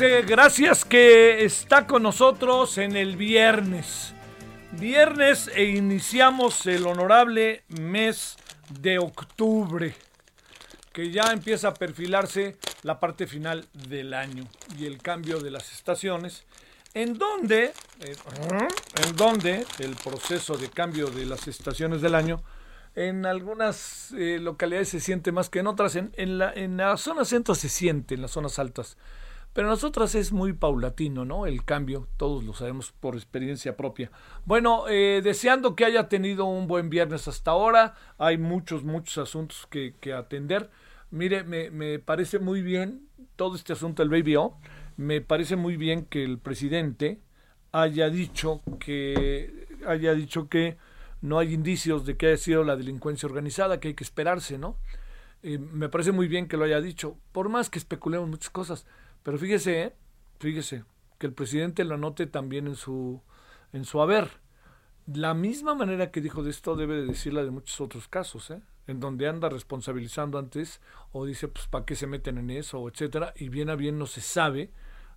Gracias que está con nosotros en el viernes. Viernes e iniciamos el honorable mes de octubre, que ya empieza a perfilarse la parte final del año y el cambio de las estaciones, en donde, eh, en donde el proceso de cambio de las estaciones del año en algunas eh, localidades se siente más que en otras. En, en la, en la zona centro se siente, en las zonas altas. Pero en las otras es muy paulatino, ¿no? El cambio, todos lo sabemos por experiencia propia. Bueno, eh, deseando que haya tenido un buen viernes hasta ahora. Hay muchos, muchos asuntos que, que atender. Mire, me, me parece muy bien todo este asunto del Baby O. Me parece muy bien que el presidente haya dicho que haya dicho que no hay indicios de que haya sido la delincuencia organizada, que hay que esperarse, ¿no? Eh, me parece muy bien que lo haya dicho, por más que especulemos muchas cosas, pero fíjese, ¿eh? fíjese, que el presidente lo anote también en su, en su haber. La misma manera que dijo de esto debe de decirla de muchos otros casos, ¿eh? en donde anda responsabilizando antes o dice, pues, ¿para qué se meten en eso? etcétera, y bien a bien no se sabe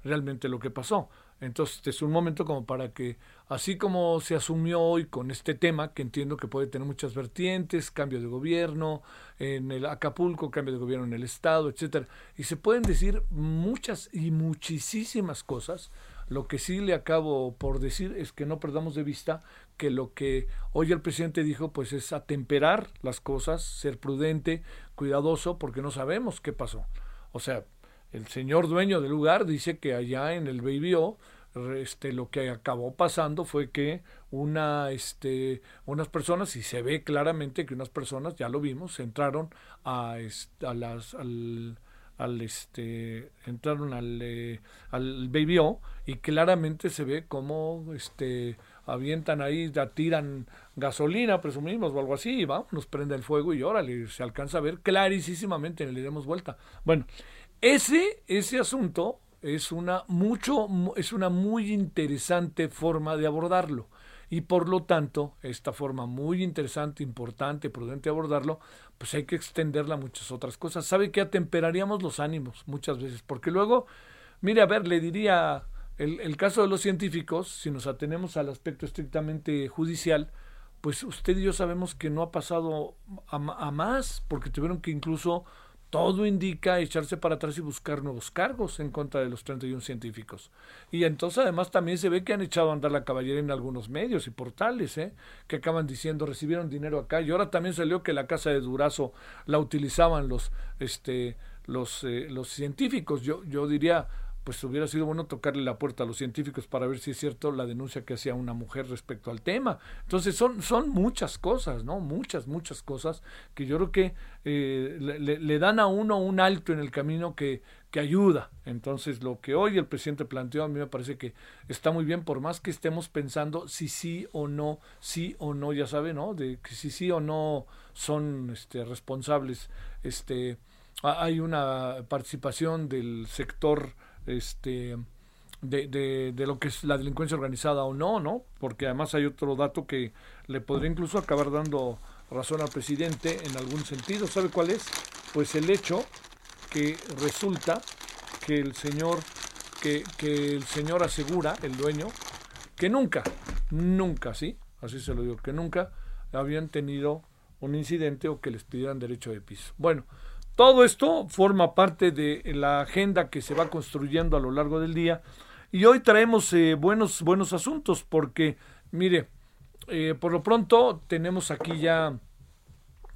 realmente lo que pasó. Entonces este es un momento como para que, así como se asumió hoy con este tema, que entiendo que puede tener muchas vertientes, cambio de gobierno, en el Acapulco, cambio de gobierno en el Estado, etcétera, y se pueden decir muchas y muchísimas cosas. Lo que sí le acabo por decir es que no perdamos de vista que lo que hoy el presidente dijo pues es atemperar las cosas, ser prudente, cuidadoso, porque no sabemos qué pasó. O sea, el señor dueño del lugar dice que allá en el Baby O, este, lo que acabó pasando fue que una, este, unas personas, y se ve claramente que unas personas, ya lo vimos, entraron a, a las, al, al este entraron al, eh, al Baby O y claramente se ve como este avientan ahí, tiran gasolina, presumimos, o algo así, y vamos, nos prende el fuego y órale, se alcanza a ver clarísimamente, le demos vuelta. Bueno, ese, ese asunto es una mucho, mu- es una muy interesante forma de abordarlo. Y por lo tanto, esta forma muy interesante, importante, prudente de abordarlo, pues hay que extenderla a muchas otras cosas. ¿Sabe que atemperaríamos los ánimos muchas veces? Porque luego, mire, a ver, le diría el, el caso de los científicos, si nos atenemos al aspecto estrictamente judicial, pues usted y yo sabemos que no ha pasado a más, porque tuvieron que incluso todo indica echarse para atrás y buscar nuevos cargos en contra de los 31 científicos. Y entonces además también se ve que han echado a andar la caballería en algunos medios y portales, ¿eh? que acaban diciendo recibieron dinero acá. Y ahora también salió que la casa de Durazo la utilizaban los, este, los, eh, los científicos. Yo, yo diría, pues hubiera sido bueno tocarle la puerta a los científicos para ver si es cierto la denuncia que hacía una mujer respecto al tema. Entonces son, son muchas cosas, ¿no? Muchas, muchas cosas que yo creo que eh, le, dan a uno un alto en el camino que, que ayuda. Entonces lo que hoy el presidente planteó a mí me parece que está muy bien, por más que estemos pensando si sí o no, sí o no, ya sabe, ¿no? De que si sí o no son este, responsables. Este, hay una participación del sector este, de, de, lo que es la delincuencia organizada o no, ¿no? Porque además hay otro dato que le podría incluso acabar dando razón al presidente en algún sentido. ¿Sabe cuál es? Pues el hecho que resulta que el señor, que, que el señor asegura, el dueño, que nunca, nunca, sí, así se lo digo, que nunca habían tenido un incidente o que les pidieran derecho de piso. Bueno, todo esto forma parte de la agenda que se va construyendo a lo largo del día y hoy traemos eh, buenos, buenos asuntos porque, mire, eh, por lo pronto tenemos aquí ya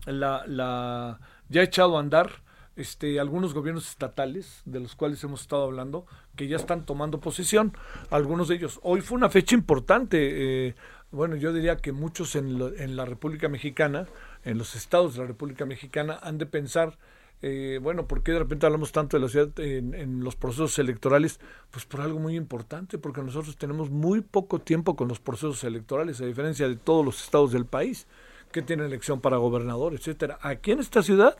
la, la ya echado a andar este, algunos gobiernos estatales de los cuales hemos estado hablando que ya están tomando posesión, algunos de ellos. Hoy fue una fecha importante, eh, bueno, yo diría que muchos en, en la República Mexicana, en los estados de la República Mexicana, han de pensar eh, bueno, ¿por qué de repente hablamos tanto de la ciudad en, los procesos electorales? Pues por algo muy importante, porque nosotros tenemos muy poco tiempo con los procesos electorales, a diferencia de todos los estados del país que tienen elección para gobernador, etcétera. Aquí en esta ciudad,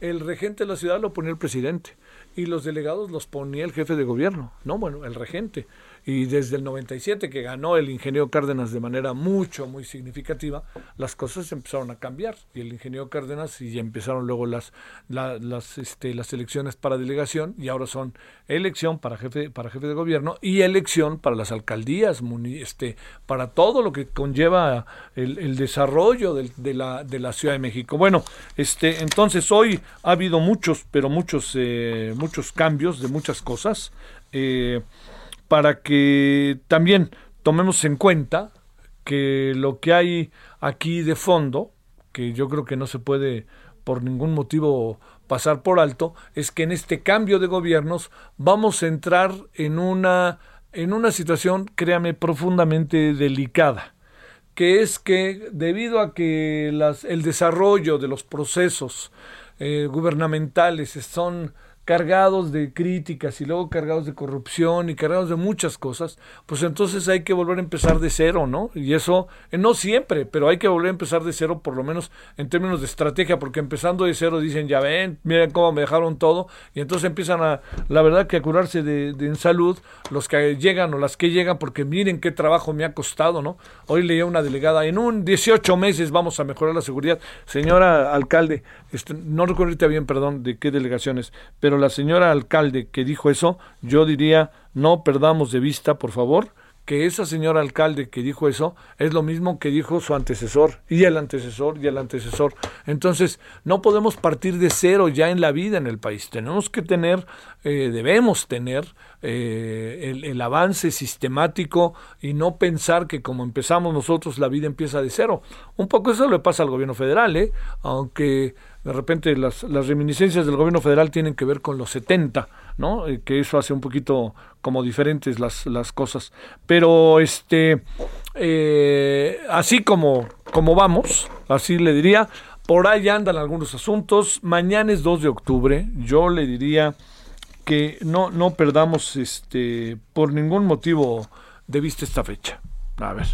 el regente de la ciudad lo ponía el presidente y los delegados los ponía el jefe de gobierno, no, bueno, el regente y desde el 97 que ganó el ingeniero Cárdenas de manera mucho, muy significativa, las cosas empezaron a cambiar y el ingeniero Cárdenas y empezaron luego las, las, este, las elecciones para delegación y ahora son elección para jefe, para jefe de gobierno y elección para las alcaldías, este, para todo lo que conlleva el, desarrollo de, la, de la Ciudad de México. Bueno, este, entonces hoy ha habido muchos, pero muchos, eh, muchos cambios de muchas cosas. Eh, para que también tomemos en cuenta que lo que hay aquí de fondo, que yo creo que no se puede por ningún motivo pasar por alto, es que en este cambio de gobiernos vamos a entrar en una, en una situación, créame, profundamente delicada, que es que debido a que las, el desarrollo de los procesos eh, gubernamentales son cargados de críticas y luego cargados de corrupción y cargados de muchas cosas, pues entonces hay que volver a empezar de cero, ¿no? Y eso, eh, no siempre, pero hay que volver a empezar de cero, por lo menos en términos de estrategia, porque empezando de cero dicen, ya ven, miren cómo me dejaron todo, y entonces empiezan a, la verdad que a curarse de, de en salud los que llegan o las que llegan, porque miren qué trabajo me ha costado, ¿no? Hoy leía una delegada, en un 18 meses vamos a mejorar la seguridad. Señora alcalde, este, no recuerdo bien, perdón, de qué delegaciones, pero la señora alcalde que dijo eso, yo diría, no perdamos de vista, por favor, que esa señora alcalde que dijo eso es lo mismo que dijo su antecesor y el antecesor y el antecesor. Entonces, no podemos partir de cero ya en la vida en el país. Tenemos que tener, eh, debemos tener eh, el, el, avance sistemático y no pensar que como empezamos nosotros la vida empieza de cero. Un poco eso le pasa al gobierno federal, ¿eh? aunque de repente las, las, reminiscencias del gobierno federal tienen que ver con los 70, ¿no? Eh, que eso hace un poquito como diferentes las, las cosas. Pero este, eh, así como, como vamos, así le diría, por ahí andan algunos asuntos. Mañana es 2 de octubre, yo le diría que no, no perdamos este, por ningún motivo de vista esta fecha. A ver,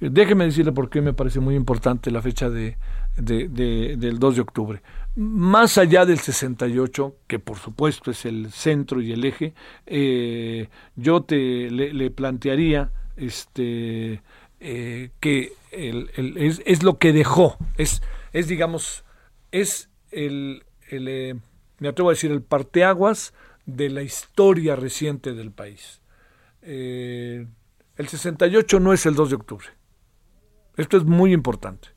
déjeme decirle por qué me parece muy importante la fecha de, de, del 2 de octubre. Más allá del 68, que por supuesto es el centro y el eje, eh, yo te le, plantearía este, eh, que es, es, lo que dejó, es, es digamos, es el, el eh, me atrevo a decir, el parteaguas de la historia reciente del país. el 68 no es el 2 de octubre. Esto es muy importante.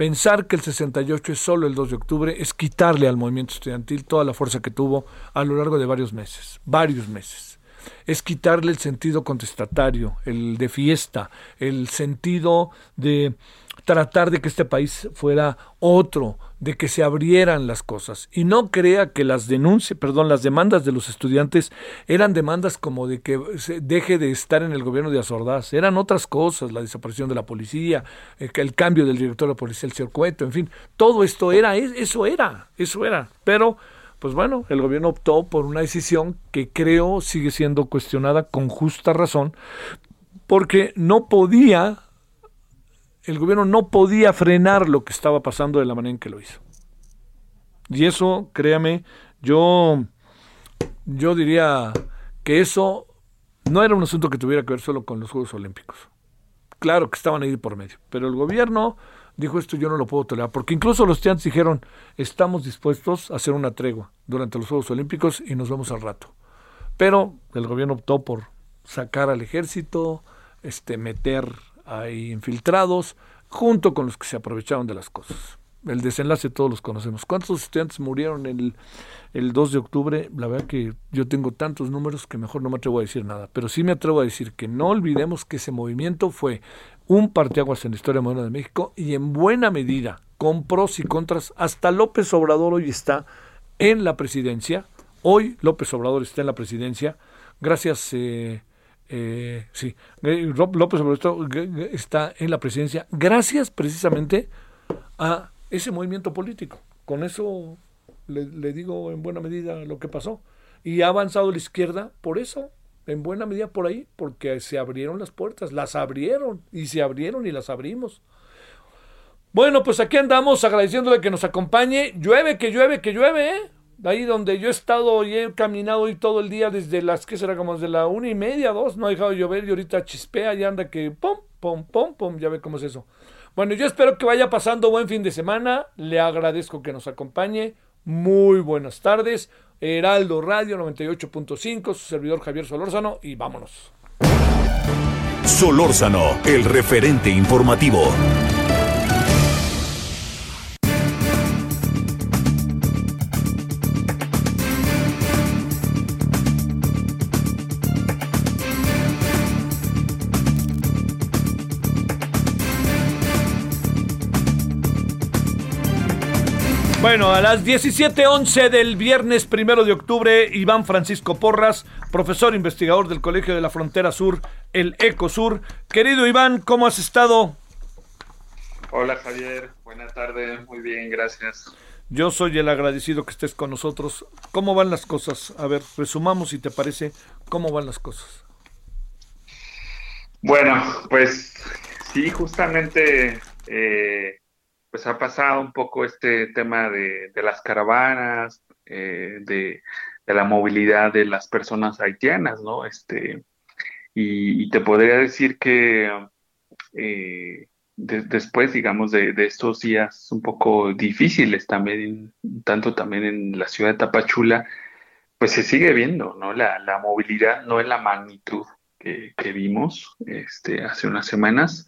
Pensar que el 68 es solo el 2 de octubre es quitarle al movimiento estudiantil toda la fuerza que tuvo a lo largo de varios meses, varios meses. Es quitarle el sentido contestatario, el de fiesta, el sentido de, tratar de que este país fuera otro, de que se abrieran las cosas. Y no crea que las denuncias, perdón, las demandas de los estudiantes eran demandas como de que se deje de estar en el gobierno de Azordaz. Eran otras cosas, la desaparición de la policía, el, cambio del director de la policía, el señor Cueto, en fin, todo esto era, eso era, eso era. Pero, pues bueno, el gobierno optó por una decisión que creo sigue siendo cuestionada con justa razón, porque no podía el gobierno no podía frenar lo que estaba pasando de la manera en que lo hizo. Y eso, créame, yo, yo diría que eso no era un asunto que tuviera que ver solo con los Juegos Olímpicos. Claro que estaban ahí por medio, pero el gobierno dijo esto yo no lo puedo tolerar, porque incluso los estudiantes dijeron, estamos dispuestos a hacer una tregua durante los Juegos Olímpicos y nos vemos al rato. Pero el gobierno optó por sacar al ejército, este, meter hay infiltrados, junto con los que se aprovecharon de las cosas. El desenlace todos los conocemos. ¿Cuántos estudiantes murieron el, el 2 de octubre? La verdad que yo tengo tantos números que mejor no me atrevo a decir nada. Pero sí me atrevo a decir que no olvidemos que ese movimiento fue un parteaguas en la historia moderna de México y en buena medida, con pros y contras, hasta López Obrador hoy está en la presidencia. Hoy López Obrador está en la presidencia. Gracias. Eh, eh, sí, López Obrador está en la presidencia gracias precisamente a ese movimiento político. Con eso le, digo en buena medida lo que pasó. Y ha avanzado la izquierda por eso, en buena medida por ahí, porque se abrieron las puertas, las abrieron y se abrieron y las abrimos. Bueno, pues aquí andamos agradeciéndole que nos acompañe. Llueve, que llueve, que llueve, ¿eh? Ahí donde yo he estado y he caminado hoy todo el día desde las, ¿qué será? Como desde la una y media, dos, no ha dejado de llover y ahorita chispea y anda que pum, pum, pum, pum, ya ve cómo es eso. Bueno, yo espero que vaya pasando buen fin de semana, le agradezco que nos acompañe, muy buenas tardes, Heraldo Radio 98.5, su servidor Javier Solórzano y vámonos. Solórzano, el referente informativo. Bueno, a las 17:11 del viernes primero de octubre, Iván Francisco Porras, profesor investigador del Colegio de la Frontera Sur, el ECOSUR. Querido Iván, ¿cómo has estado? Hola Javier, buenas tardes, muy bien, gracias. Yo soy el agradecido que estés con nosotros. ¿Cómo van las cosas? A ver, resumamos si te parece, ¿cómo van las cosas? Bueno, pues sí, justamente eh, pues ha pasado un poco este tema de, las caravanas, eh, de, la movilidad de las personas haitianas, ¿no? Este, y, te podría decir que eh, después, digamos, de, estos días un poco difíciles también, tanto también en la ciudad de Tapachula, pues se sigue viendo, ¿no? La, la movilidad no es la magnitud que, que vimos este, hace unas semanas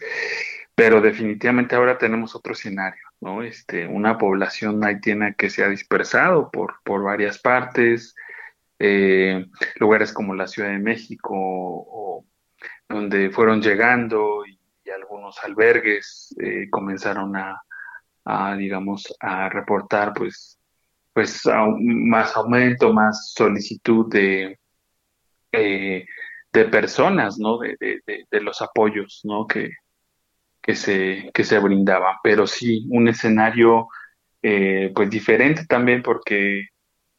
pero definitivamente ahora tenemos otro escenario, ¿no? Este, una población haitiana que se ha dispersado por, por varias partes, eh, lugares como la Ciudad de México, o, donde fueron llegando y, algunos albergues eh, comenzaron a, digamos, a reportar, pues, pues más aumento, más solicitud de, eh, de personas, ¿no? De, de, de, los apoyos, ¿no? Que, que se, que se brindaban. Pero sí, un escenario eh, pues diferente también porque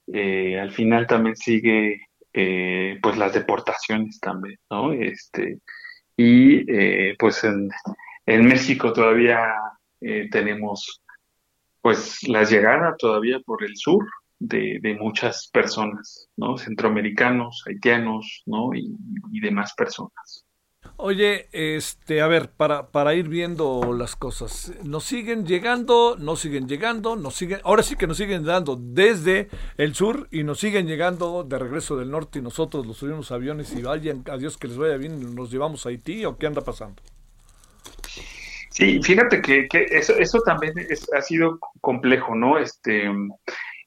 eh, al final también sigue eh, pues las deportaciones también, ¿no? Este, y pues en, en, México todavía tenemos pues la llegada todavía por el sur de, de, muchas personas, ¿no? Centroamericanos, haitianos, ¿no? Y demás personas. Oye, este, a ver, para, para ir viendo las cosas, nos siguen llegando, nos siguen llegando, nos siguen, ahora sí que nos siguen dando desde el sur y nos siguen llegando de regreso del norte y nosotros los subimos aviones y vayan, a Dios que les vaya bien, nos llevamos a Haití o qué anda pasando. Sí, fíjate que, eso, eso también ha sido complejo, ¿no? Este,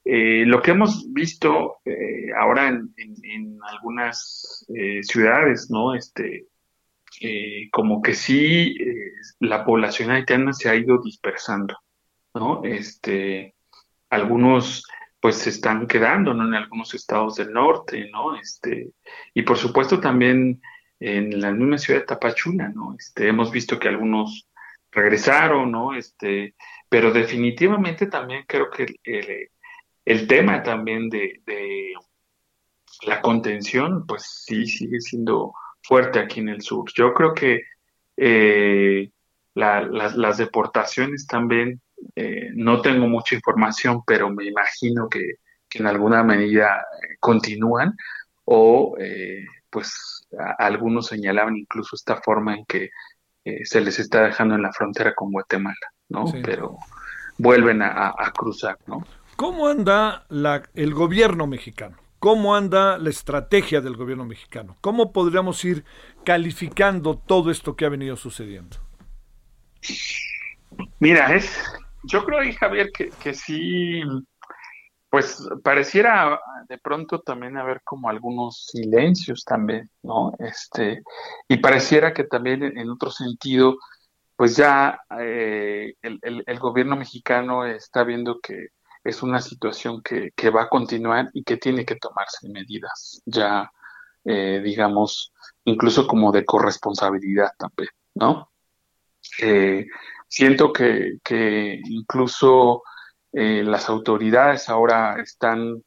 eh, lo que hemos visto eh, ahora en, en, algunas eh, ciudades, ¿no? Este, eh, como que sí eh, la población haitiana se ha ido dispersando, ¿no? Este, algunos pues se están quedando, ¿no? En algunos estados del norte, ¿no? Este, y por supuesto también en la misma ciudad de Tapachula, ¿no? Este, hemos visto que algunos regresaron, ¿no? Este, pero definitivamente también creo que el, el tema también de, de, la contención, pues sí sigue siendo fuerte aquí en el sur. Yo creo que eh, las, deportaciones también, eh, no tengo mucha información, pero me imagino que, en alguna medida eh, continúan o pues algunos señalaban incluso esta forma en que se les está dejando en la frontera con Guatemala, ¿no? Pero vuelven a, a, cruzar, ¿no? ¿Cómo anda la, el gobierno mexicano? ¿Cómo anda la estrategia del gobierno mexicano? ¿Cómo podríamos ir calificando todo esto que ha venido sucediendo? Mira, es, yo creo, Javier, que, que sí, pues pareciera de pronto también haber como algunos silencios también, ¿no? Este, y pareciera que también en otro sentido, pues ya eh, el, gobierno mexicano está viendo que es una situación que, va a continuar y que tiene que tomarse medidas ya, eh, digamos, incluso como de corresponsabilidad también, ¿no? Eh, siento que, que incluso eh, las autoridades ahora están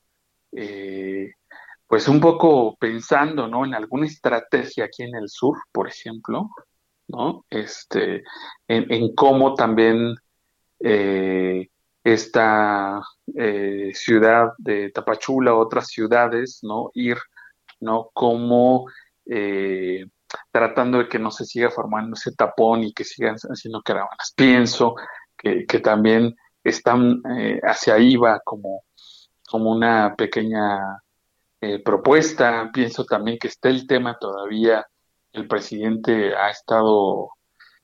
pues un poco pensando, ¿no? En alguna estrategia aquí en el sur, por ejemplo, ¿no? Este, en, en cómo también esta eh, ciudad de Tapachula, otras ciudades, ¿no? Ir, ¿no? Como eh, tratando de que no se siga formando ese tapón y que sigan haciendo caravanas. Pienso que, también están eh, hacia ahí va como, como una pequeña propuesta. Pienso también que está el tema todavía, el presidente ha estado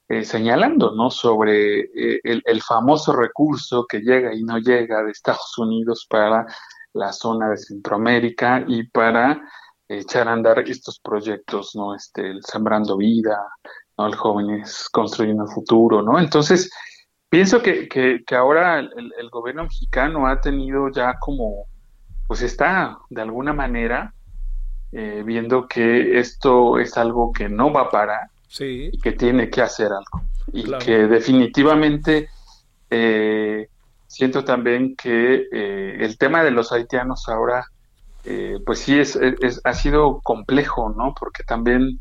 eh, señalando, ¿no? Sobre eh, el, famoso recurso que llega y no llega de Estados Unidos para la zona de Centroamérica y para echar a andar estos proyectos, ¿no? Este, el Sembrando Vida, ¿no? El Jóvenes Construyendo el Futuro, ¿no? Entonces, pienso que, que, ahora el, gobierno mexicano ha tenido ya como, pues está de alguna manera eh, viendo que esto es algo que no va a parar, sí. y que tiene que hacer algo. Y que definitivamente eh, siento también que eh, el tema de los haitianos ahora, eh, pues sí, es, ha sido complejo, ¿no? Porque también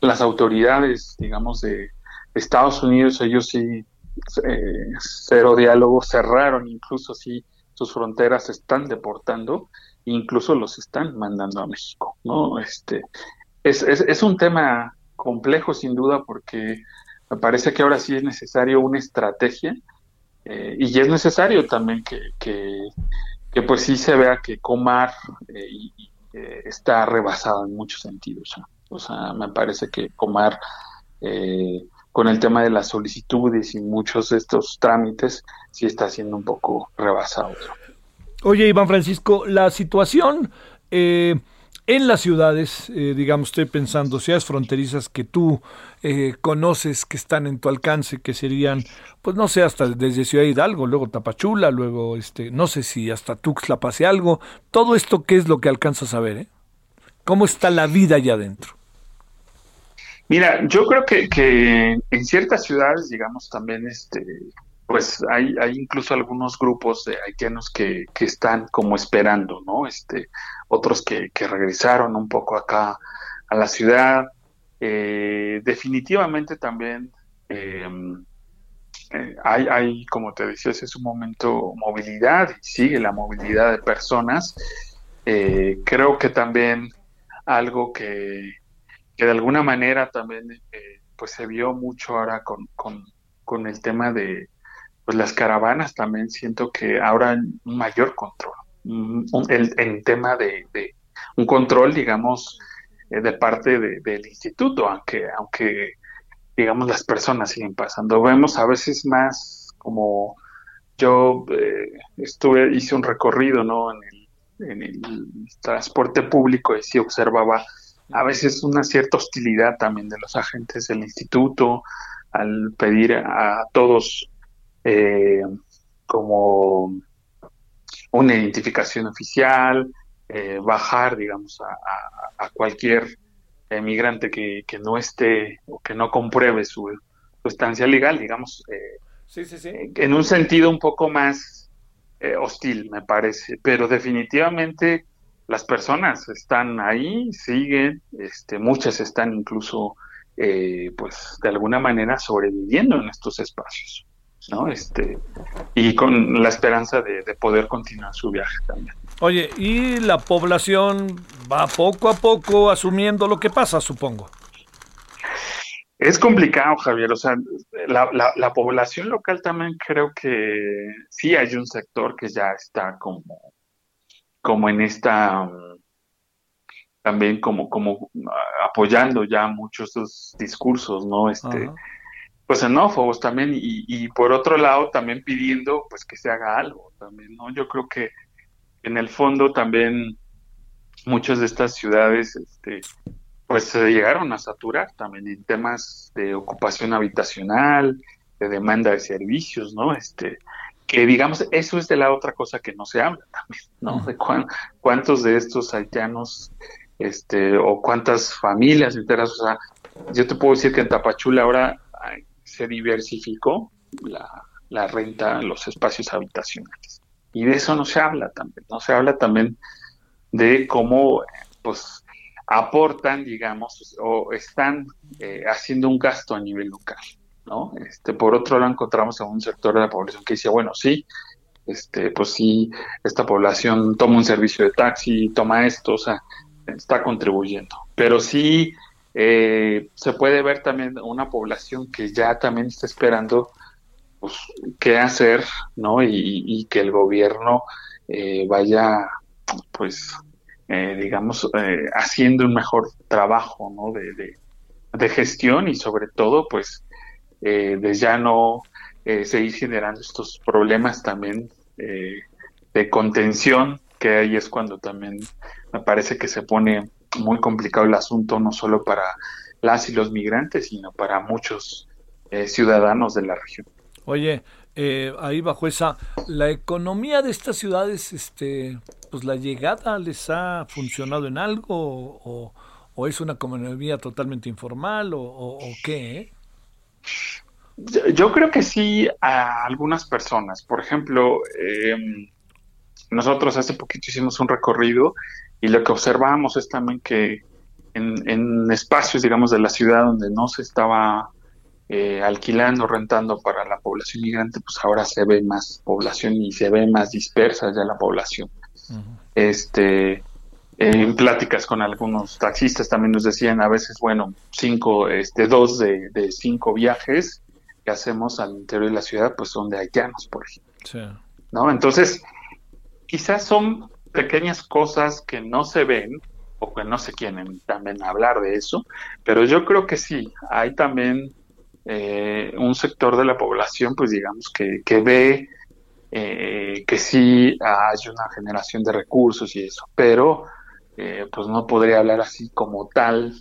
las autoridades, digamos, de Estados Unidos, ellos sí, cero diálogo, cerraron incluso sí sus fronteras, están deportando, incluso los están mandando a México, ¿no? Este, es, es, un tema complejo sin duda porque me parece que ahora sí es necesario una estrategia eh, y es necesario también que, que, pues sí se vea que Comar eh, eh, está rebasado en muchos sentidos. O sea, me parece que Comar con el tema de las solicitudes y muchos de estos trámites sí está siendo un poco rebasado. Oye, Iván Francisco, la situación en las ciudades, eh, digamos, estoy pensando, ciudades fronterizas que tú eh, conoces, que están en tu alcance, que serían, pues no sé, hasta desde Ciudad Hidalgo, luego Tapachula, luego, este, no sé si hasta Tuxtla pase algo. Todo esto, ¿qué es lo que alcanzas a ver? Eh? ¿Cómo está la vida allá adentro? Mira, yo creo que, que en ciertas ciudades, digamos, también este, pues hay, hay incluso algunos grupos de haitianos que, que están como esperando, ¿no? Este, otros que, que regresaron un poco acá a la ciudad. Eh, definitivamente también em, eh, hay, hay, como te decía hace un momento, movilidad sigue la movilidad de personas. Eh, creo que también algo que, que de alguna manera también pues se vio mucho ahora con, con, con el tema de, pues las caravanas también siento que ahora un mayor control, el tema de, un control, digamos, eh, de parte del instituto, aunque, aunque, digamos, las personas siguen pasando. Vemos a veces más como yo eh, estuve, hice un recorrido, ¿no? En el, en el transporte público y sí observaba a veces una cierta hostilidad también de los agentes del instituto al pedir a todos eh, como una identificación oficial, eh, bajar, digamos, a, cualquier emigrante que, que, no esté o que no compruebe su, estancia legal, digamos, eh, en un sentido un poco más hostil, me parece, pero definitivamente las personas están ahí, siguen, este, muchas están incluso, pues, de alguna manera sobreviviendo en estos espacios. ¿No? Este, y con la esperanza de, poder continuar su viaje también. Oye, y la población va poco a poco asumiendo lo que pasa, supongo. Es complicado, Javier. O sea, la, la, población local también creo que sí hay un sector que ya está como, como en esta también como, como apoyando ya muchos esos discursos, ¿no? Este, pues xenófobos también y, y, por otro lado también pidiendo pues que se haga algo también, ¿no? Yo creo que en el fondo también muchas de estas ciudades este, pues se llegaron a saturar también en temas de ocupación habitacional, de demanda de servicios, ¿no? Este, que digamos, eso es de la otra cosa que no se habla también, ¿no? De cuántos de estos haitianos, este, o cuántas familias enteras, o sea, yo te puedo decir que en Tapachula ahora se diversificó la, renta, los espacios habitacionales. Y de eso no se habla también, no se habla también de cómo pues aportan, digamos, o están eh, haciendo un gasto a nivel local, ¿no? Este, por otro lado encontramos a un sector de la población que dice, bueno, sí, este, pues sí, esta población toma un servicio de taxi, toma esto, o sea, está contribuyendo. Pero sí eh, se puede ver también una población que ya también está esperando pues, qué hacer, ¿no? Y, que el gobierno eh, vaya, pues, eh, digamos, haciendo un mejor trabajo, ¿no? De, de, gestión y sobre todo, pues, de ya no seguir generando estos problemas también de contención, que ahí es cuando también me parece que se pone muy complicado el asunto, no solo para las y los migrantes, sino para muchos eh, ciudadanos de la región. Oye, eh, ahí bajo esa, la economía de estas ciudades, este, pues la llegada les ha funcionado en algo o, es una economía totalmente informal o, qué? Eh? Yo, creo que sí a algunas personas. Por ejemplo, nosotros hace poquito hicimos un recorrido y lo que observamos es también que en, espacios, digamos, de la ciudad donde no se estaba eh, alquilando, rentando para la población migrante, pues ahora se ve más población y se ve más dispersa ya la población. Este, en pláticas con algunos taxistas también nos decían a veces, bueno, cinco, este, dos de, cinco viajes que hacemos al interior de la ciudad, pues son de haitianos, por ejemplo. ¿No? Entonces, quizás son pequeñas cosas que no se ven o que no se quieren también hablar de eso, pero yo creo que sí, hay también eh, un sector de la población, pues digamos, que, que ve eh, que sí hay una generación de recursos y eso, pero eh, pues no podría hablar así como tal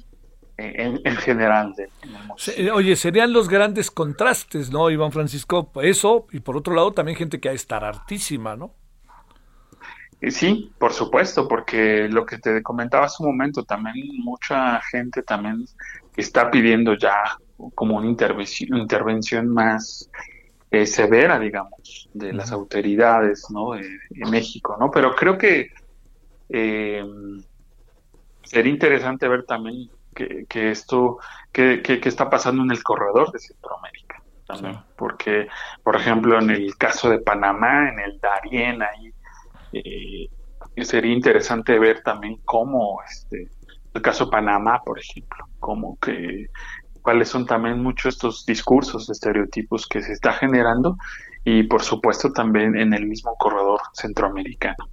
en, general. De, Oye, serían los grandes contrastes, ¿no, Iván Francisco? Eso, y por otro lado también gente que ha estar hartísima, ¿no? Sí, por supuesto, porque lo que te comentaba hace un momento, también mucha gente también está pidiendo ya como una intervención, intervención más eh, severa, digamos, de las autoridades, ¿no? De, México, ¿no? Pero creo que eh, sería interesante ver también que, esto, que, que, está pasando en el corredor de Centroamérica, también, porque, por ejemplo, en el caso de Panamá, en el Darién, ahí eh, sería interesante ver también cómo, este, el caso Panamá, por ejemplo, cómo que, cuáles son también muchos estos discursos, estereotipos que se está generando y por supuesto también en el mismo corredor centroamericano.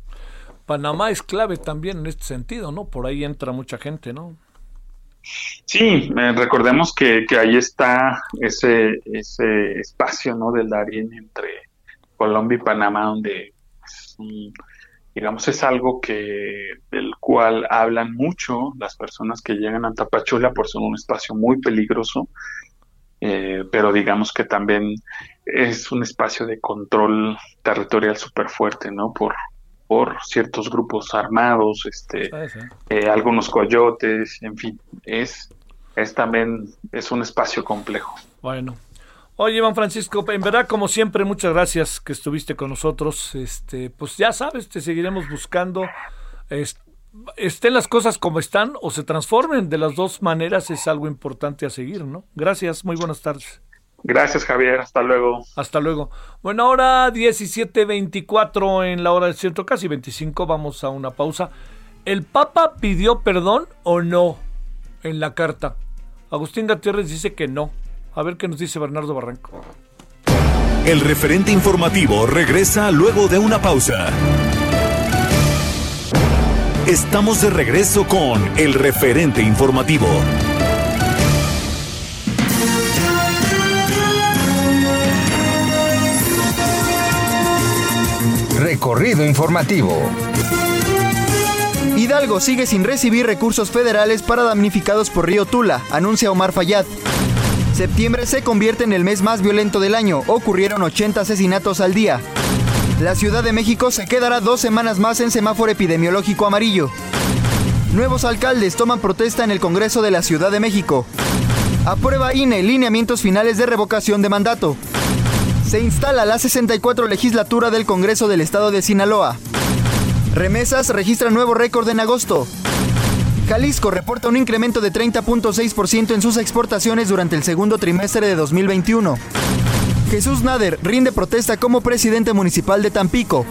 Panamá es clave también en este sentido, ¿no? Por ahí entra mucha gente, ¿no? Sí, eh, recordemos que, que, ahí está ese, ese espacio, ¿no? Del Darién entre Colombia y Panamá, donde digamos, es algo que del cual hablan mucho las personas que llegan a Tapachula por ser un espacio muy peligroso, eh, pero digamos que también es un espacio de control territorial súper fuerte, ¿no? Por, por ciertos grupos armados, este, eh, algunos coyotes, en fin, es, es también, es un espacio complejo. Bueno, Oye, Iván Francisco, en verdad, como siempre, muchas gracias que estuviste con nosotros. Este, pues ya sabes, te seguiremos buscando. estén las cosas como están o se transformen. De las dos maneras es algo importante a seguir, ¿no? Gracias, muy buenas tardes. Gracias, Javier. Hasta luego. Hasta luego. Bueno, ahora 17.24 en la hora del centro, casi 25. Vamos a una pausa. ¿El Papa pidió perdón o no en la carta? Agustín Gutiérrez dice que no. A ver qué nos dice Bernardo Barranco. El referente informativo regresa luego de una pausa. Estamos de regreso con el referente informativo. Recorrido informativo. Hidalgo sigue sin recibir recursos federales para damnificados por Río Tula, anuncia Omar Fayad. Septiembre se convierte en el mes más violento del año. Ocurrieron 80 asesinatos al día. La Ciudad de México se quedará dos semanas más en semáforo epidemiológico amarillo. Nuevos alcaldes toman protesta en el Congreso de la Ciudad de México. Aprueba INE lineamientos finales de revocación de mandato. Se instala la 64 legislatura del Congreso del Estado de Sinaloa. Remesas registra nuevo récord en agosto. Jalisco reporta un incremento de 30.6% en sus exportaciones durante el segundo trimestre de 2021. Jesús Nader rinde protesta como presidente municipal de Tampico.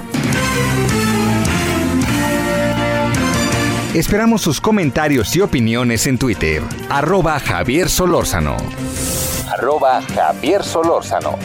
Esperamos sus comentarios y opiniones en Twitter. Arroba Javier Solórzano. Arroba Javier Solórzano.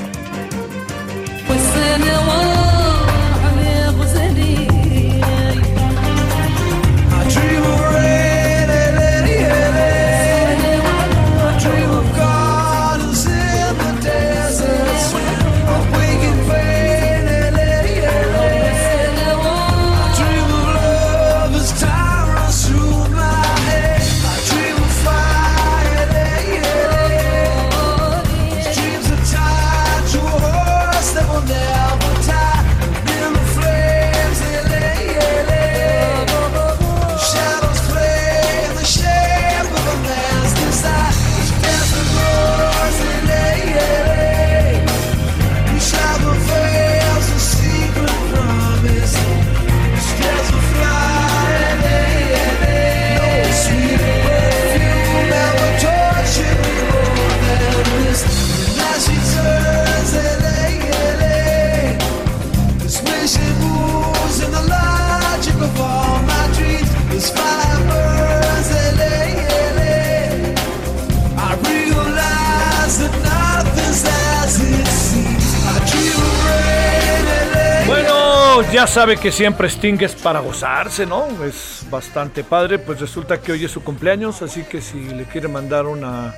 Ya sabe que siempre Sting es para gozarse, ¿no? Es bastante padre. Pues resulta que hoy es su cumpleaños, así que si le quiere mandar una.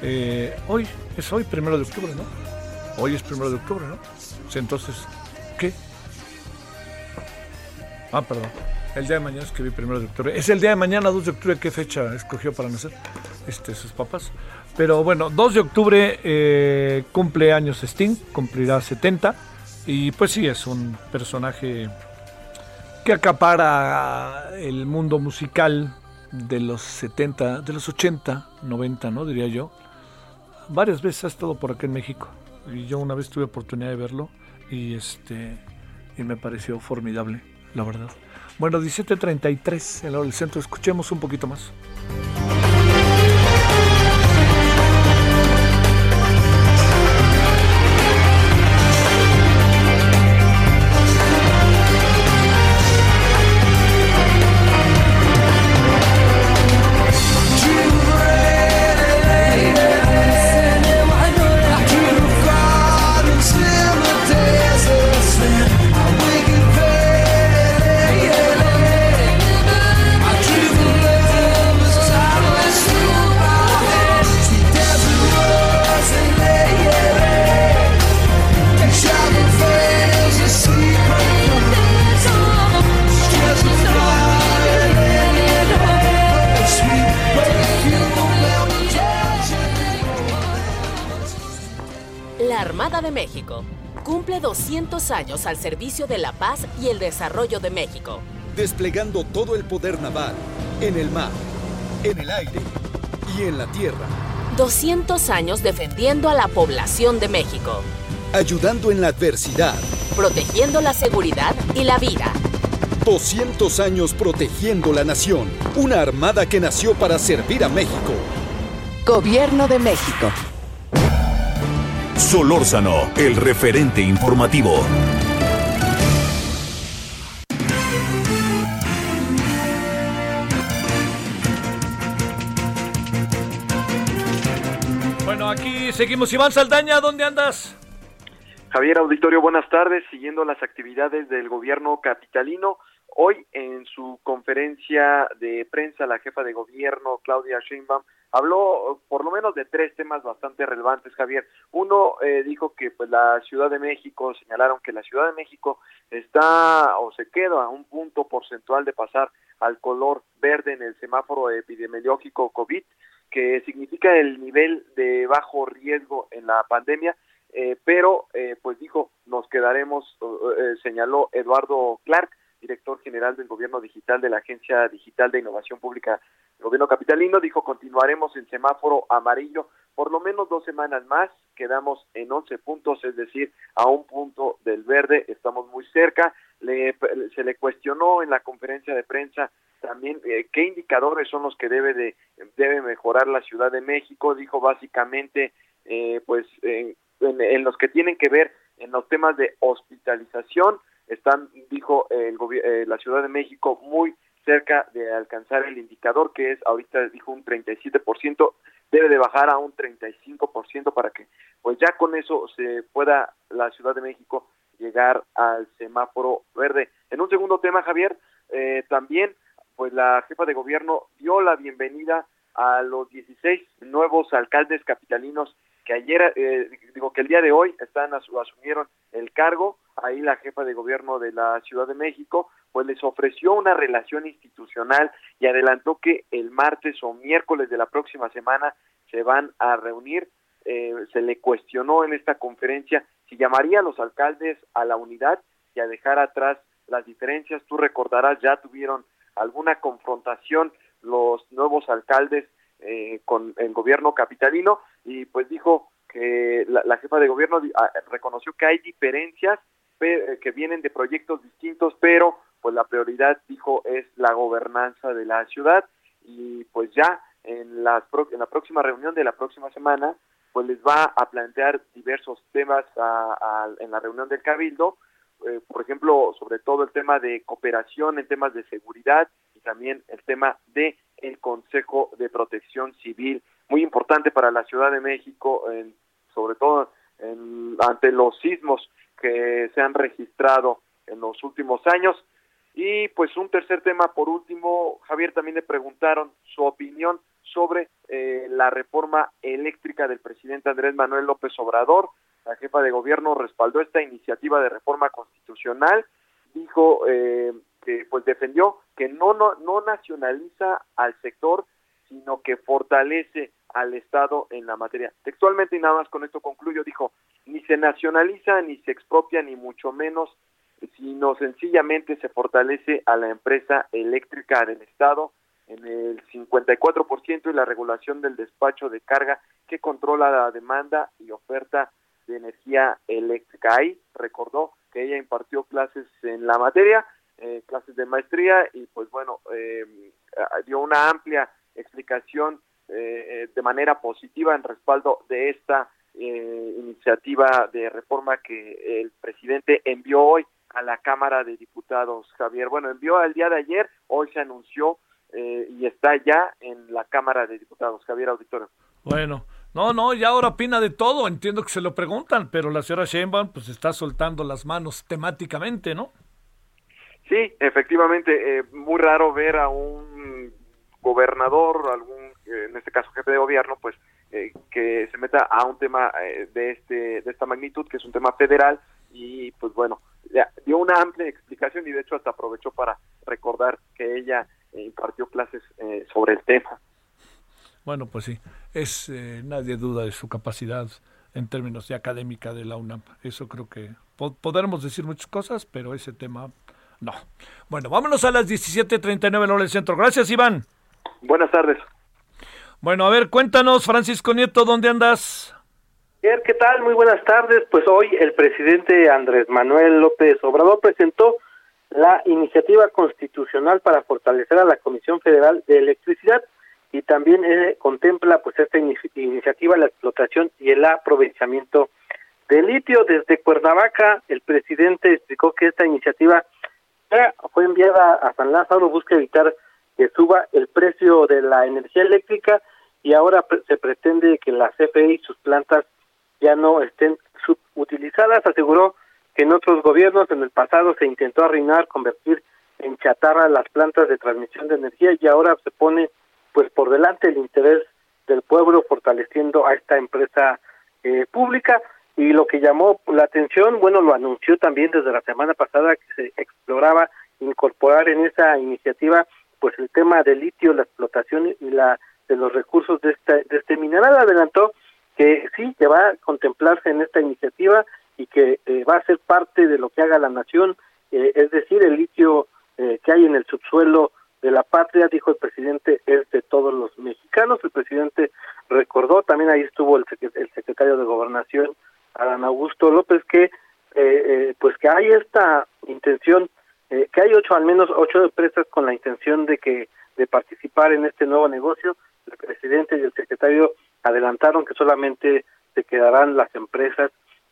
Eh, hoy, es hoy, primero de octubre, ¿no? Hoy es primero de octubre, ¿no? Entonces, ¿qué? Ah, perdón. El día de mañana escribí primero de octubre. Es el día de mañana, 2 de octubre. ¿Qué fecha escogió para nacer? Este, sus papás. Pero bueno, 2 de octubre eh, cumpleaños Sting, cumplirá 70. Y pues sí, es un personaje que acapara el mundo musical de los 70, de los 80, 90, ¿no? Diría yo. Varias veces ha estado por acá en México. Y yo una vez tuve oportunidad de verlo y este y me pareció formidable, la verdad. Bueno, 17.33 en el centro. Escuchemos un poquito más. 200 años al servicio de la paz y el desarrollo de México. Desplegando todo el poder naval, en el mar, en el aire y en la tierra. 200 años defendiendo a la población de México. Ayudando en la adversidad. Protegiendo la seguridad y la vida. 200 años protegiendo la nación. Una armada que nació para servir a México. Gobierno de México. Solórzano, el referente informativo. Bueno, aquí seguimos. Iván Saldaña, ¿dónde andas? Javier Auditorio, buenas tardes. Siguiendo las actividades del gobierno capitalino, hoy en su conferencia de prensa, la jefa de gobierno, Claudia Sheinbaum, habló por lo menos de tres temas bastante relevantes, Javier. Uno eh, dijo que pues la Ciudad de México, señalaron que la Ciudad de México está o se queda a un punto porcentual de pasar al color verde en el semáforo epidemiológico COVID, que significa el nivel de bajo riesgo en la pandemia, eh, pero eh, pues dijo, nos quedaremos, eh, señaló Eduardo Clark, director general del Gobierno Digital de la Agencia Digital de Innovación Pública el Gobierno Capitalino, dijo continuaremos en semáforo amarillo por lo menos dos semanas más, quedamos en 11 puntos, es decir, a un punto del verde, estamos muy cerca, le, se le cuestionó en la conferencia de prensa también eh, qué indicadores son los que debe de debe mejorar la Ciudad de México, dijo básicamente eh, pues en, en, los que tienen que ver en los temas de hospitalización, están, dijo el eh, la Ciudad de México, muy cerca de alcanzar el indicador que es ahorita dijo un 37%, debe de bajar a un 35% para que pues ya con eso se pueda la Ciudad de México llegar al semáforo verde. En un segundo tema, Javier, eh, también pues la jefa de gobierno dio la bienvenida a los 16 nuevos alcaldes capitalinos que ayer, eh, digo que el día de hoy están asumieron el cargo, ahí la jefa de gobierno de la Ciudad de México, pues les ofreció una relación institucional y adelantó que el martes o miércoles de la próxima semana se van a reunir. Eh, se le cuestionó en esta conferencia si llamaría a los alcaldes a la unidad y a dejar atrás las diferencias. Tú recordarás, ya tuvieron alguna confrontación los nuevos alcaldes eh, con el gobierno capitalino y pues dijo que la, jefa de gobierno ah, reconoció que hay diferencias que vienen de proyectos distintos, pero pues la prioridad, dijo, es la gobernanza de la ciudad. Y pues ya en la, en la próxima reunión de la próxima semana, pues les va a plantear diversos temas en la reunión del Cabildo, eh, por ejemplo, sobre todo el tema de cooperación en temas de seguridad y también el tema de el Consejo de Protección Civil, muy importante para la Ciudad de México, en, sobre todo en, ante los sismos que se han registrado en los últimos años. Y pues un tercer tema, por último, Javier también le preguntaron su opinión sobre eh, la reforma eléctrica del presidente Andrés Manuel López Obrador. La jefa de gobierno respaldó esta iniciativa de reforma constitucional, dijo eh, que pues defendió que no, no, no nacionaliza al sector, sino que fortalece al Estado en la materia. Textualmente y nada más con esto concluyo, dijo, ni se nacionaliza, ni se expropia, ni mucho menos, sino sencillamente se fortalece a la empresa eléctrica del Estado en el 54% y la regulación del despacho de carga que controla la demanda y oferta de energía eléctrica. Ahí recordó que ella impartió clases en la materia, eh, clases de maestría y pues bueno, eh, dio una amplia explicación eh, de manera positiva en respaldo de esta iniciativa de reforma que el presidente envió hoy a la Cámara de Diputados, Javier. Bueno, envió el día de ayer, hoy se anunció y está ya en la Cámara de Diputados, Javier Auditorio. Bueno, no, no, ya ahora opina de todo, entiendo que se lo preguntan, pero la señora Sheinbaum pues está soltando las manos temáticamente, ¿no? Sí, efectivamente, eh, muy raro ver a un gobernador, algún, eh, en este caso jefe de gobierno, pues eh, que se meta a un tema de este de esta magnitud, que es un tema federal y pues bueno, dio una amplia explicación y de hecho hasta aprovechó para recordar que ella impartió clases sobre el tema. Bueno, pues sí, es nadie duda de su capacidad en términos de académica de la UNAM. Eso creo que podremos decir muchas cosas, pero ese tema no. Bueno, vámonos a las 17.39 en hora del centro. Gracias, Iván. Buenas tardes. Bueno, a ver, cuéntanos, Francisco Nieto, ¿dónde andas? ¿Qué tal? Muy buenas tardes. Pues hoy el presidente Andrés Manuel López Obrador presentó la iniciativa constitucional para fortalecer a la Comisión Federal de Electricidad y también eh, contempla pues esta iniciativa la explotación y el aprovechamiento de litio desde Cuernavaca el presidente explicó que esta iniciativa fue enviada a San Lázaro busca evitar que suba el precio de la energía eléctrica y ahora se pretende que la CFE y sus plantas ya no estén subutilizadas aseguró que en otros gobiernos en el pasado se intentó arruinar convertir en chatarra las plantas de transmisión de energía y ahora se pone pues por delante el interés del pueblo fortaleciendo a esta empresa eh, pública y lo que llamó la atención, bueno, lo anunció también desde la semana pasada que se exploraba incorporar en esa iniciativa pues el tema del litio, la explotación y la de los recursos de este, de este mineral. Adelantó que sí, que va a contemplarse en esta iniciativa y que eh, va a ser parte de lo que haga la nación, eh, es decir, el litio que hay en el subsuelo de la patria, dijo el presidente, es de todos los mexicanos. El presidente recordó, también ahí estuvo el, el secretario de Gobernación, Adán Augusto López, que eh, eh, pues que hay esta intención, eh, que hay ocho, al menos ocho empresas con la intención de que de participar en este nuevo negocio. El presidente y el secretario adelantaron que solamente se quedarán las empresas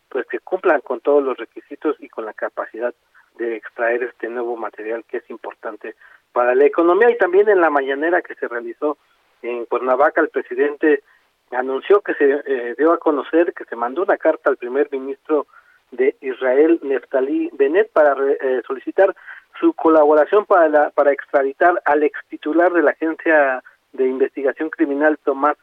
pues que cumplan con todos los requisitos y con la capacidad de extraer este nuevo material que es importante para la economía. Y también en la mañanera que se realizó en Cuernavaca el presidente anunció que se eh, dio a conocer que se mandó una carta al primer ministro de Israel Neftali Bennett para eh, solicitar su colaboración para la, para extraditar al ex titular de la agencia de investigación criminal Tomás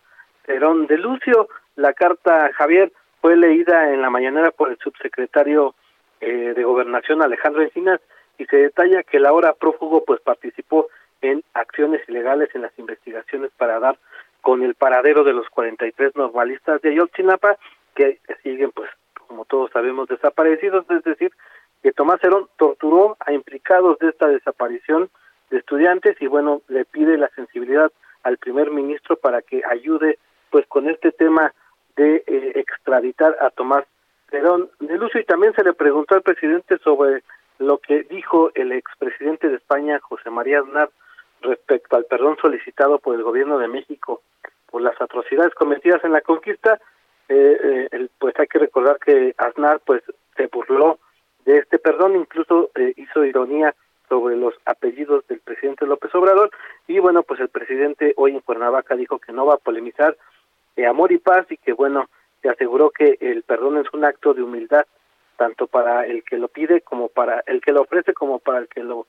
Cerón de Lucio. La carta Javier fue leída en la mañanera por el subsecretario eh, de gobernación Alejandro Encinas y se detalla que el ahora prófugo pues participó en acciones ilegales en las investigaciones para dar con el paradero de los 43 normalistas de Ayotzinapa que siguen pues como todos sabemos desaparecidos, es decir, que Tomás Herón torturó a implicados de esta desaparición de estudiantes y bueno, le pide la sensibilidad al primer ministro para que ayude pues con este tema de eh, extraditar a Tomás Herón de Lucio y también se le preguntó al presidente sobre lo que dijo el expresidente de España, José María Aznar, respecto al perdón solicitado por el gobierno de México por las atrocidades cometidas en la conquista, eh, eh, pues hay que recordar que Aznar pues se burló de este perdón, incluso eh, hizo ironía sobre los apellidos del presidente López Obrador. Y bueno pues el presidente hoy en Cuernavaca dijo que no va a polemizar amor y paz y que bueno se aseguró que el perdón es un acto de humildad tanto para el que lo pide como para el que lo ofrece como para el que lo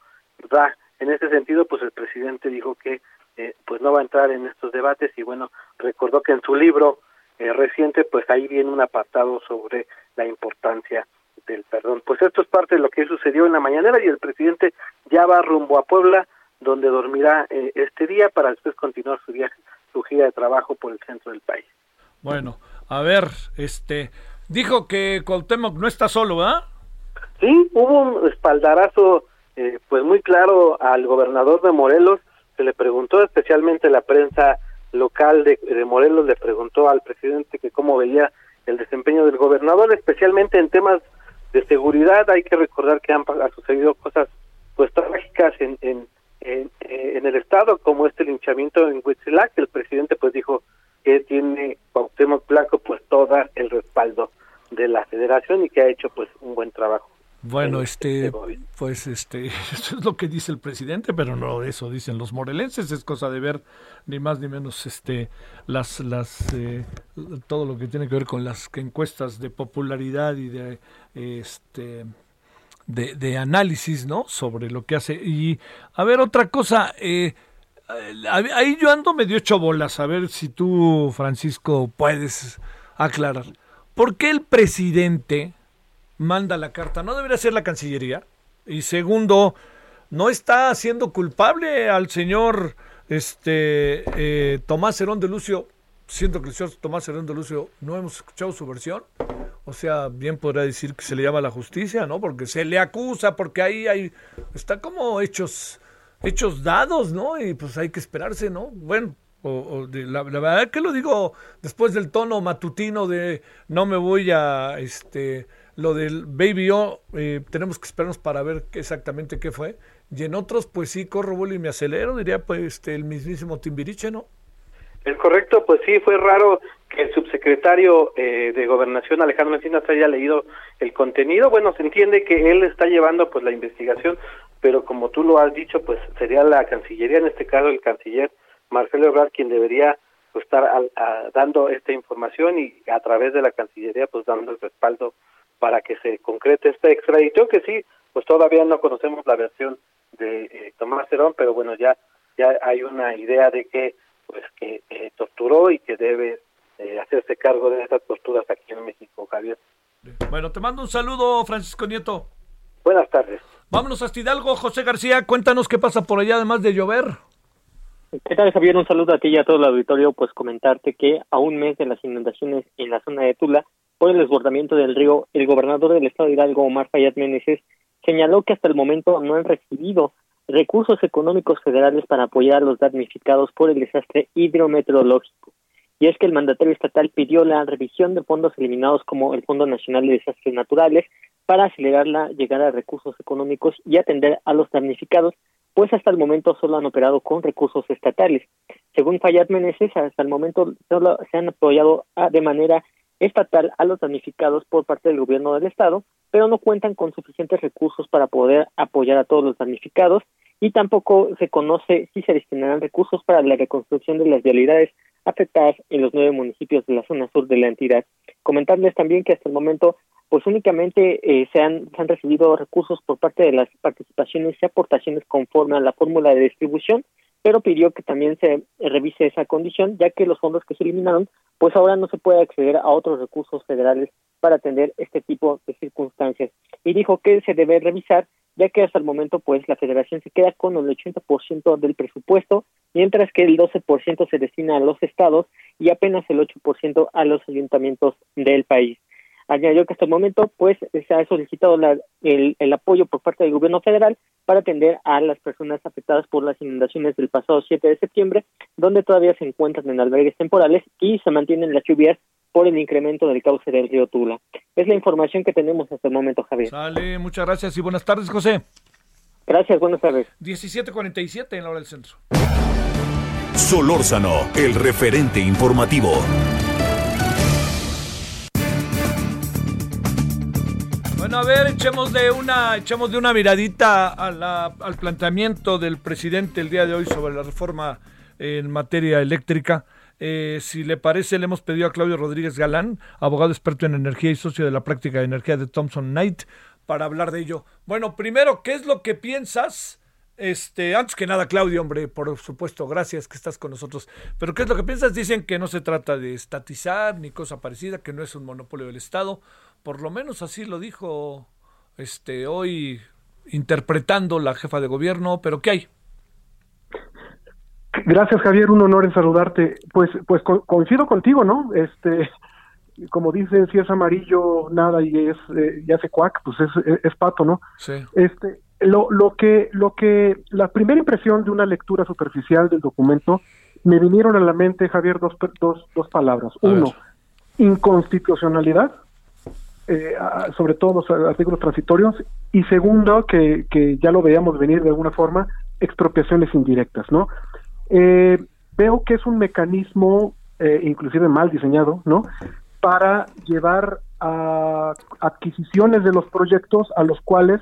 da. En ese sentido, pues el presidente dijo que eh, pues no va a entrar en estos debates y bueno, recordó que en su libro eh, reciente pues ahí viene un apartado sobre la importancia del perdón. Pues esto es parte de lo que sucedió en la mañanera y el presidente ya va rumbo a Puebla donde dormirá eh, este día para después continuar su viaje, su gira de trabajo por el centro del país. Bueno, a ver, este, Dijo que Cuauhtémoc no está solo, ¿verdad? Sí, hubo un espaldarazo eh, pues muy claro al gobernador de Morelos, se le preguntó especialmente la prensa local de, Morelos, le preguntó al presidente que cómo veía el desempeño del gobernador, especialmente en temas de seguridad, hay que recordar que han, sucedido cosas pues trágicas en, en, en, en el estado, como este linchamiento en Huitzilac, el presidente pues dijo que tiene Cuauhtémoc Blanco pues todo el respaldo de la federación y que ha hecho pues un buen trabajo. Bueno, este, pues este, eso es lo que dice el presidente, pero no eso dicen los morelenses, es cosa de ver ni más ni menos este las las eh, todo lo que tiene que ver con las encuestas de popularidad y de este de, análisis, ¿no? Sobre lo que hace y a ver otra cosa, eh, ahí yo ando medio ocho bolas, a ver si tú Francisco puedes aclarar. ¿Por qué el presidente manda la carta? ¿No debería ser la Cancillería? Y segundo, ¿no está haciendo culpable al señor este, eh, Tomás Herón de Lucio siento que el señor Tomás Hernández Lucio no hemos escuchado su versión. O sea, bien podrá decir que se le llama la justicia, ¿no? Porque se le acusa, porque ahí hay, está como hechos, hechos dados, ¿no? Y pues hay que esperarse, ¿no? Bueno, o, la, verdad que lo digo después del tono matutino de no me voy a, este, lo del Baby O, eh, tenemos que esperarnos para ver exactamente qué fue. Y en otros, pues sí, corro, vuelo y me acelero, diría pues este, el mismísimo Timbiriche, ¿no? Es correcto, pues sí, fue raro que el subsecretario eh, de Gobernación, Alejandro Encinas, haya leído el contenido. Bueno, se entiende que él está llevando pues la investigación, pero como tú lo has dicho, pues sería la Cancillería, en este caso el canciller Marcelo Ebrard, quien debería pues, estar dando esta información y a través de la Cancillería pues dando el respaldo para que se concrete esta extradición, que sí, pues todavía no conocemos la versión de eh, Tomás Cerón, pero bueno, ya, ya hay una idea de que pues que eh, torturó y que debe eh, hacerse cargo de esas torturas aquí en México, Javier. Bueno, te mando un saludo, Francisco Nieto. Buenas tardes. Vámonos a Hidalgo, José García, cuéntanos qué pasa por allá además de llover. ¿Qué tal, Javier? Un saludo a ti y a todo el auditorio. Pues comentarte que a un mes de las inundaciones en la zona de Tula, por el desbordamiento del río, el gobernador del estado de Hidalgo, Omar Fayad Meneses, señaló que hasta el momento no han recibido recursos económicos federales para apoyar a los damnificados por el desastre hidrometeorológico. Y es que el mandatario estatal pidió la revisión de fondos eliminados como el Fondo Nacional de Desastres Naturales para acelerar la llegada de recursos económicos y atender a los damnificados, pues hasta el momento solo han operado con recursos estatales. Según Fayad Meneses, hasta el momento solo se han apoyado de manera estatal a los damnificados por parte del gobierno del estado, pero no cuentan con suficientes recursos para poder apoyar a todos los damnificados y tampoco se conoce si se destinarán recursos para la reconstrucción de las vialidades afectadas en los nueve municipios de la zona sur de la entidad. Comentarles también que hasta el momento pues únicamente eh, se, han, se han recibido recursos por parte de las participaciones y aportaciones conforme a la fórmula de distribución pero pidió que también se revise esa condición, ya que los fondos que se eliminaron, pues ahora no se puede acceder a otros recursos federales para atender este tipo de circunstancias. Y dijo que se debe revisar, ya que hasta el momento, pues la federación se queda con el 80% del presupuesto, mientras que el 12% se destina a los estados y apenas el 8% a los ayuntamientos del país. Añadió que hasta el momento pues se ha solicitado el, el, apoyo por parte del gobierno federal para atender a las personas afectadas por las inundaciones del pasado 7 de septiembre, donde todavía se encuentran en albergues temporales y se mantienen las lluvias por el incremento del cauce del río Tula. Es la información que tenemos hasta el momento, Javier. Sale, muchas gracias y buenas tardes, José. Gracias, buenas tardes. 17:47 en la hora del centro. Solórzano, el referente informativo. Bueno, a ver, echemos de una, echemos de una miradita al planteamiento del presidente el día de hoy sobre la reforma en materia eléctrica. Eh, si le parece, le hemos pedido a Claudio Rodríguez Galán, abogado experto en energía y socio de la práctica de energía de Thomson Knight, para hablar de ello. Bueno, primero, ¿qué es lo que piensas? Este, antes que nada, Claudio, hombre, por supuesto, gracias que estás con nosotros. Pero ¿qué es lo que piensas? Dicen que no se trata de estatizar ni cosa parecida, que no es un monopolio del Estado por lo menos así lo dijo este hoy interpretando la jefa de gobierno, pero ¿qué hay? Gracias Javier, un honor en saludarte. Pues pues coincido contigo, ¿no? Este como dicen, si es amarillo nada y es eh, ya se cuac, pues es, es, pato, ¿no? Sí. Este lo, lo que lo que la primera impresión de una lectura superficial del documento me vinieron a la mente Javier dos dos, dos palabras. Uno, inconstitucionalidad eh, sobre todo los artículos transitorios, y segundo, que, que, ya lo veíamos venir de alguna forma, expropiaciones indirectas, ¿no? Eh, veo que es un mecanismo, eh, inclusive mal diseñado, ¿no? Para llevar a adquisiciones de los proyectos a los cuales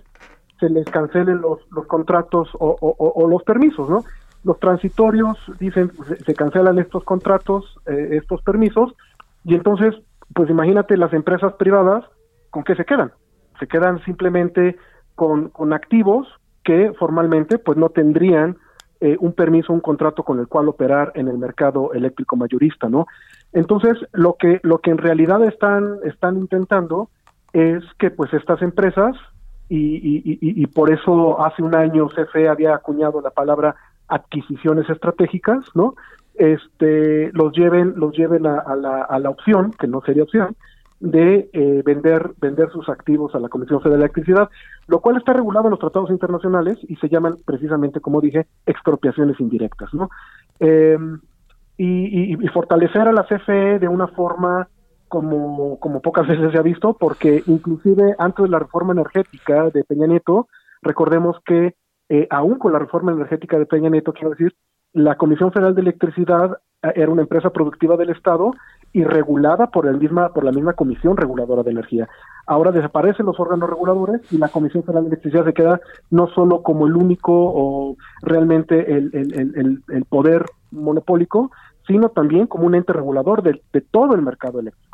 se les cancelen los, contratos o, los permisos, ¿no? Los transitorios dicen se, cancelan estos contratos, estos permisos, y entonces, pues imagínate las empresas privadas ¿con qué se quedan? Se quedan simplemente con, con activos que formalmente pues no tendrían eh, un permiso, un contrato con el cual operar en el mercado eléctrico mayorista, ¿no? Entonces, lo que, lo que en realidad están, están intentando es que pues estas empresas, y, y, por eso hace un año CFE había acuñado la palabra adquisiciones estratégicas, ¿no? este, los lleven, los lleven a, la, a la opción, que no sería opción, de eh, vender, vender sus activos a la Comisión Federal de Electricidad, lo cual está regulado en los tratados internacionales y se llaman precisamente, como dije, expropiaciones indirectas, ¿no? Em, y, fortalecer a la CFE de una forma como, como pocas veces se ha visto, porque inclusive antes de la reforma energética de Peña Nieto, recordemos que eh, aún con la reforma energética de Peña Nieto, quiero decir, la Comisión Federal de Electricidad eh, era una empresa productiva del Estado y regulada por, el misma, por la misma Comisión Reguladora de Energía. Ahora desaparecen los órganos reguladores y la Comisión Federal de Electricidad se queda no solo como el único o realmente el, el, el, poder monopólico, sino también como un ente regulador de, de todo el mercado eléctrico.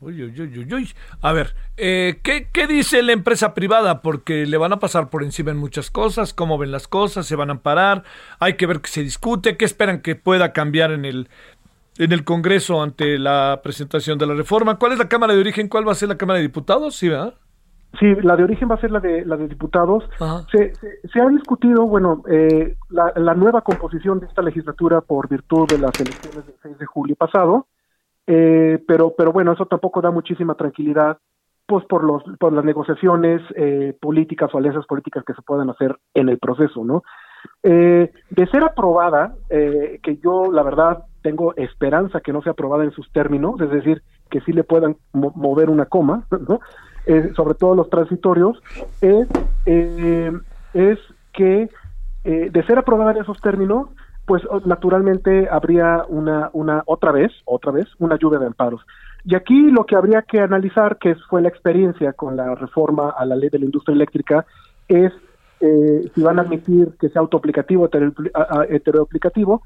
Uy, uy, uy, uy. A ver, eh, ¿qué, ¿qué, dice la empresa privada? Porque le van a pasar por encima en muchas cosas, cómo ven las cosas, se van a parar, hay que ver qué se discute, qué esperan que pueda cambiar en el, en el Congreso ante la presentación de la reforma. ¿Cuál es la Cámara de Origen? ¿Cuál va a ser la Cámara de Diputados? Sí, ¿verdad? Sí, la de origen va a ser la de la de diputados. Se, se, ha discutido, bueno, eh, la, la nueva composición de esta legislatura por virtud de las elecciones del 6 de julio pasado. Eh, pero, pero bueno, eso tampoco da muchísima tranquilidad, pues por los, por las negociaciones eh, políticas o alianzas políticas que se puedan hacer en el proceso, ¿no? Eh, de ser aprobada, que yo la verdad tengo esperanza que no sea aprobada en sus términos, es decir, que sí le puedan mover una coma, ¿no? sobre todo los transitorios, es, es que de ser aprobada en esos términos, pues naturalmente habría una, una, otra vez, otra vez, una lluvia de amparos. Y aquí lo que habría que analizar, que fue la experiencia con la reforma a la ley de la industria eléctrica, es eh, si van a admitir que sea autoaplicativo o heteroaplicativo,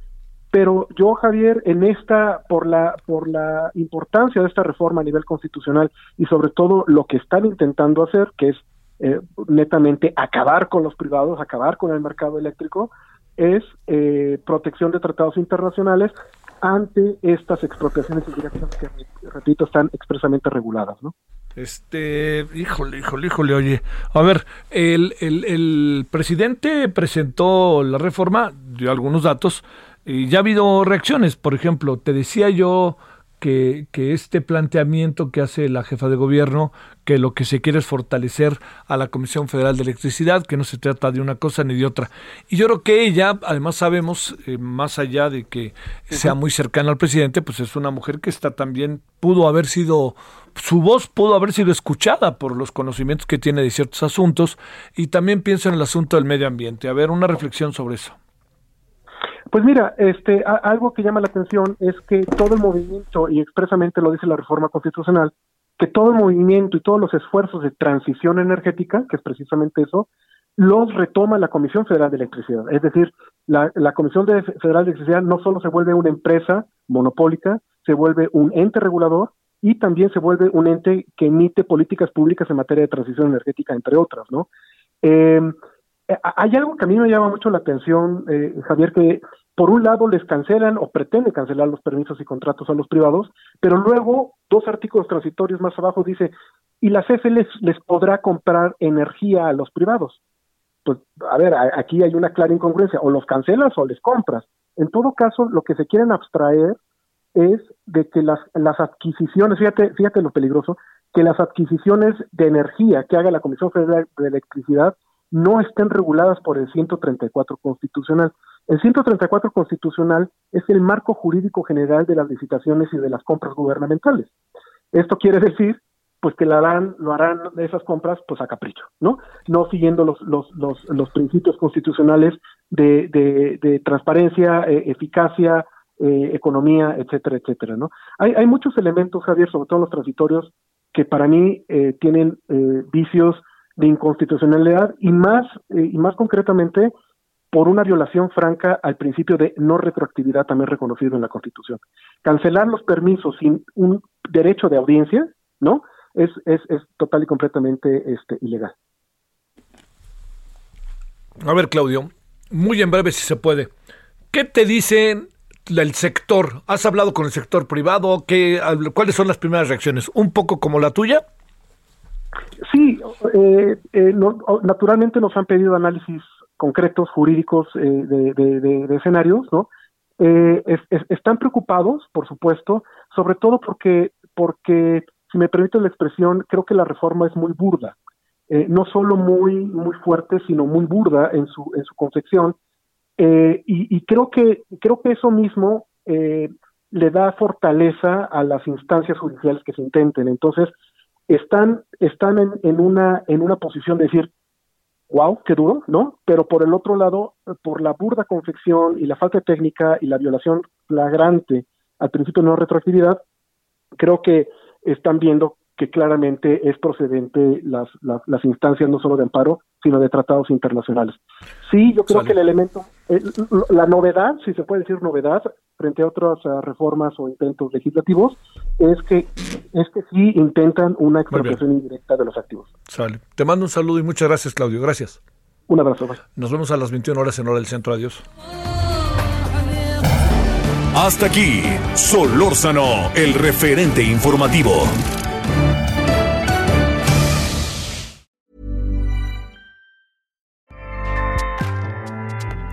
pero yo, Javier, en esta, por la, por la importancia de esta reforma a nivel constitucional y sobre todo lo que están intentando hacer, que es eh, netamente acabar con los privados, acabar con el mercado eléctrico, es eh, protección de tratados internacionales ante estas expropiaciones indirectas que, repito, están expresamente reguladas, ¿no? Este, híjole, híjole, híjole, oye. A ver, el, el, el presidente presentó la reforma, dio algunos datos, y ya ha habido reacciones. Por ejemplo, te decía yo que, este planteamiento que hace la jefa de gobierno, que lo que se quiere es fortalecer a la Comisión Federal de Electricidad, que no se trata de una cosa ni de otra. Y yo creo que ella, además sabemos, eh, más allá de que sea muy cercana al presidente, pues es una mujer que está también, pudo haber sido, su voz pudo haber sido escuchada por los conocimientos que tiene de ciertos asuntos, y también pienso en el asunto del medio ambiente. A ver, una reflexión sobre eso. Pues mira, este, algo que llama la atención es que todo el movimiento, y expresamente lo dice la reforma constitucional, que todo el movimiento y todos los esfuerzos de transición energética, que es precisamente eso, los retoma la Comisión Federal de Electricidad. Es decir, la, Comisión Federal de Electricidad no solo se vuelve una empresa monopólica, se vuelve un ente regulador y también se vuelve un ente que emite políticas públicas en materia de transición energética, entre otras, ¿no? Eh, hay algo que a mí me llama mucho la atención, eh, Javier, que por un lado les cancelan o pretenden cancelar los permisos y contratos a los privados, pero luego dos artículos transitorios más abajo dice, y la CFE les, les podrá comprar energía a los privados. Pues, a ver, aquí hay una clara incongruencia, o los cancelas o les compras. En todo caso, lo que se quieren abstraer es de que las, las adquisiciones, fíjate, fíjate lo peligroso, que las adquisiciones de energía que haga la Comisión Federal de Electricidad no estén reguladas por el 134 constitucional. El 134 constitucional es el marco jurídico general de las licitaciones y de las compras gubernamentales. Esto quiere decir pues que lo harán, lo harán esas compras pues a capricho, ¿no? No siguiendo los, los, los, principios constitucionales de, de, transparencia, eh, eficacia, eh, economía, etcétera, etcétera, ¿no? Hay, hay muchos elementos, Javier, sobre todo los transitorios, que para mí eh, tienen vicios de inconstitucionalidad y más, y más concretamente por una violación franca al principio de no retroactividad también reconocido en la Constitución. Cancelar los permisos sin un derecho de audiencia, ¿no? Es, es, es total y completamente este, ilegal. A ver, Claudio, muy en breve si se puede. ¿Qué te dicen el sector? ¿Has hablado con el sector privado? ¿Qué, ¿Cuáles son las primeras reacciones? ¿Un poco como la tuya? Sí, eh, eh, naturalmente nos han pedido análisis concretos jurídicos eh, de, escenarios, ¿no? eh, están preocupados, por supuesto, sobre todo porque, porque, si me permite la expresión, creo que la reforma es muy burda. Eh, no solo muy, muy fuerte, sino muy burda en su, en su concepción. Eh, y, creo que, creo que eso mismo le da fortaleza a las instancias judiciales que se intenten. Entonces, están, están en, en, una, en una posición de decir, wow, qué duro, ¿no? Pero por el otro lado, por la burda confección y la falta de técnica y la violación flagrante al principio de no retroactividad, creo que están viendo que claramente es procedente las, las, instancias no solo de amparo, sino de tratados internacionales. Sí, yo creo que el elemento, eh, la novedad, si se puede decir novedad, frente a otras eh, reformas o intentos legislativos, es que es que sí intentan una expropiación indirecta de los activos. Sale. Te mando un saludo y muchas gracias, Claudio. Gracias. Un abrazo. Nos vemos a las 21 horas en Hora del Centro. Adiós. Hasta aquí, Solórzano, el referente informativo.